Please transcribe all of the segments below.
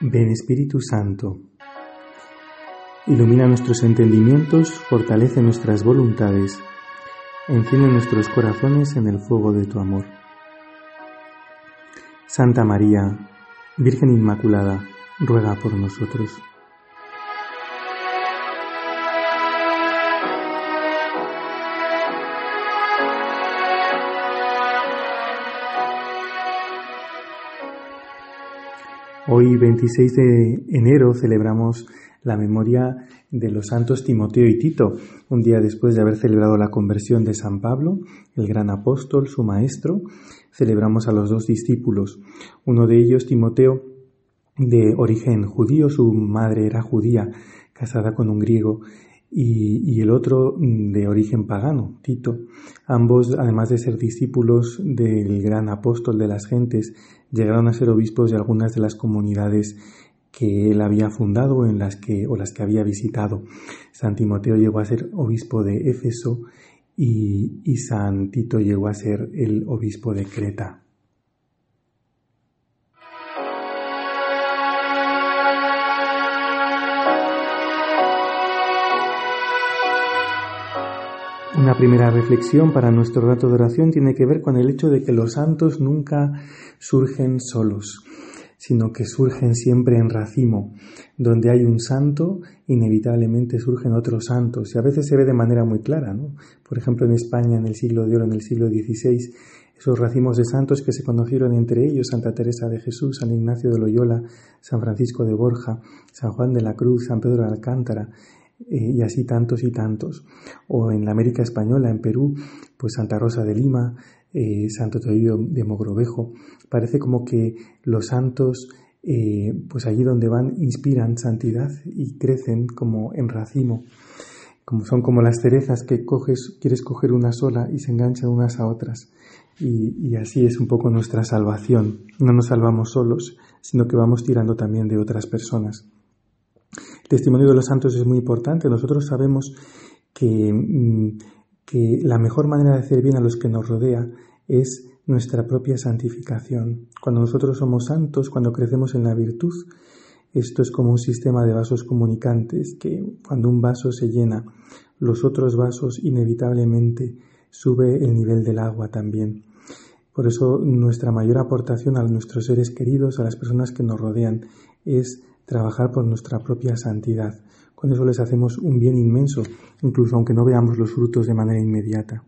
Ven Espíritu Santo. Ilumina nuestros entendimientos, fortalece nuestras voluntades, enciende nuestros corazones en el fuego de tu amor. Santa María, Virgen Inmaculada, ruega por nosotros. Hoy 26 de enero celebramos la memoria de los santos Timoteo y Tito, un día después de haber celebrado la conversión de San Pablo, el gran apóstol, su maestro, celebramos a los dos discípulos. Uno de ellos, Timoteo, de origen judío, su madre era judía, casada con un griego, y, el otro de origen pagano, Tito. Ambos, además de ser discípulos del gran apóstol de las gentes, llegaron a ser obispos de algunas de las comunidades que él había fundado en las que, o las que había visitado. San Timoteo llegó a ser obispo de Éfeso y, y San Tito llegó a ser el obispo de Creta. Una primera reflexión para nuestro rato de oración tiene que ver con el hecho de que los santos nunca surgen solos, sino que surgen siempre en racimo. Donde hay un santo, inevitablemente surgen otros santos, y a veces se ve de manera muy clara. ¿no? Por ejemplo, en España, en el siglo de oro, en el siglo XVI, esos racimos de santos que se conocieron entre ellos, Santa Teresa de Jesús, San Ignacio de Loyola, San Francisco de Borja, San Juan de la Cruz, San Pedro de Alcántara, eh, y así tantos y tantos. O en la América Española, en Perú, pues Santa Rosa de Lima, eh, Santo Toribio de Mogrovejo. Parece como que los santos, eh, pues allí donde van, inspiran santidad y crecen como en racimo. Como son como las cerezas que coges, quieres coger una sola y se enganchan unas a otras. Y, y así es un poco nuestra salvación. No nos salvamos solos, sino que vamos tirando también de otras personas. El testimonio de los santos es muy importante. Nosotros sabemos que, mm, que la mejor manera de hacer bien a los que nos rodea es nuestra propia santificación. Cuando nosotros somos santos, cuando crecemos en la virtud, esto es como un sistema de vasos comunicantes que cuando un vaso se llena, los otros vasos inevitablemente sube el nivel del agua también. Por eso nuestra mayor aportación a nuestros seres queridos, a las personas que nos rodean, es trabajar por nuestra propia santidad. Con eso les hacemos un bien inmenso, incluso aunque no veamos los frutos de manera inmediata.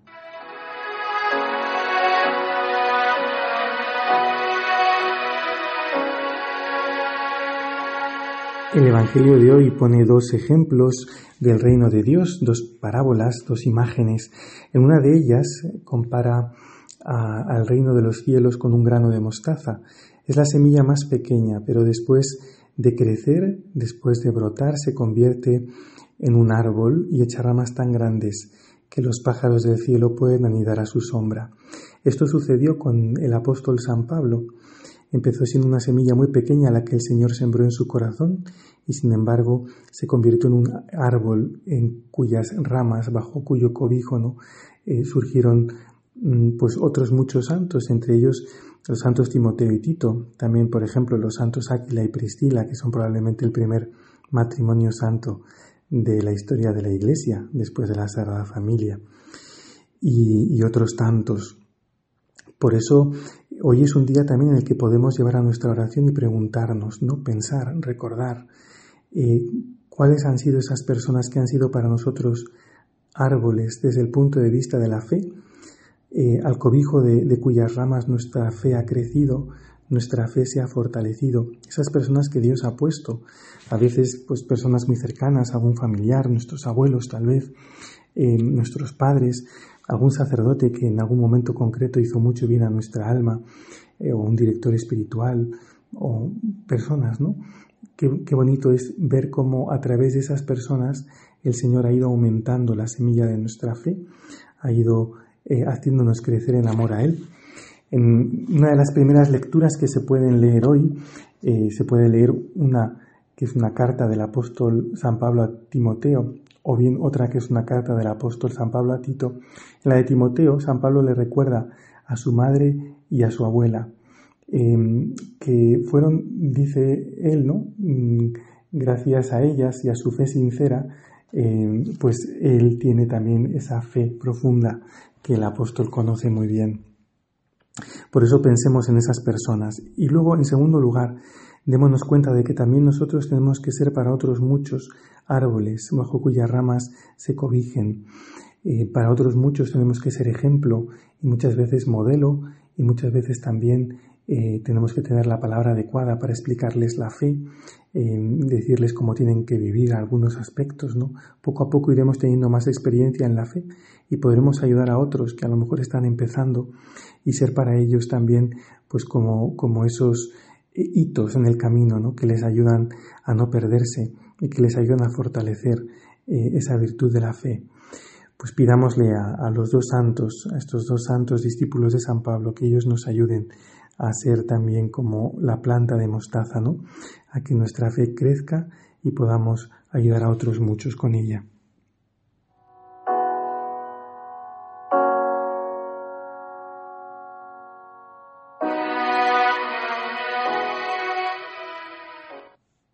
El Evangelio de hoy pone dos ejemplos del reino de Dios, dos parábolas, dos imágenes. En una de ellas compara al reino de los cielos con un grano de mostaza. Es la semilla más pequeña, pero después de crecer, después de brotar, se convierte en un árbol y echa ramas tan grandes que los pájaros del cielo pueden anidar a su sombra. Esto sucedió con el apóstol San Pablo. Empezó siendo una semilla muy pequeña la que el Señor sembró en su corazón y sin embargo se convirtió en un árbol en cuyas ramas, bajo cuyo cobijo ¿no? Eh, surgieron mm, pues otros muchos santos, entre ellos los santos Timoteo y Tito, también por ejemplo los santos Áquila y Priscila, que son probablemente el primer matrimonio santo de la historia de la Iglesia, después de la Sagrada Familia, y, otros tantos. Por eso hoy es un día también en el que podemos llevar a nuestra oración y preguntarnos, ¿no? Pensar, recordar eh, cuáles han sido esas personas que han sido para nosotros árboles desde el punto de vista de la fe eh, al cobijo de, cuyas ramas nuestra fe ha crecido, nuestra fe se ha fortalecido. Esas personas que Dios ha puesto, a veces pues personas muy cercanas, algún familiar, nuestros abuelos tal vez, eh, nuestros padres, algún sacerdote que en algún momento concreto hizo mucho bien a nuestra alma, eh, o un director espiritual, o personas, ¿no? Qué, qué bonito es ver cómo a través de esas personas el Señor ha ido aumentando la semilla de nuestra fe, ha ido eh, haciéndonos crecer en amor a Él. En una de las primeras lecturas que se pueden leer hoy, eh, se puede leer una que es una carta del apóstol San Pablo a Timoteo, o bien otra que es una carta del apóstol San Pablo a Tito. En la de Timoteo, San Pablo le recuerda a su madre y a su abuela. em, que fueron, dice él, ¿no? Mm, gracias a ellas y a su fe sincera, em, pues él tiene también esa fe profunda que el apóstol conoce muy bien. Por eso pensemos en esas personas. Y luego, en segundo lugar, démonos cuenta de que también nosotros tenemos que ser para otros muchos árboles bajo cuyas ramas se cobijen. Eh, para otros muchos tenemos que ser ejemplo y muchas veces modelo y muchas veces también eh, tenemos que tener la palabra adecuada para explicarles la fe, eh, decirles cómo tienen que vivir algunos aspectos, ¿no? Poco a poco iremos teniendo más experiencia en la fe y podremos ayudar a otros que a lo mejor están empezando y ser para ellos también, pues como, como esos hitos en el camino, ¿no? Que les ayudan a no perderse y que les ayudan a fortalecer eh, esa virtud de la fe. Pues pidámosle a los dos santos, a estos dos santos discípulos de San Pablo, que ellos nos ayuden a ser también como la planta de mostaza, ¿no? A que nuestra fe crezca y podamos ayudar a otros muchos con ella.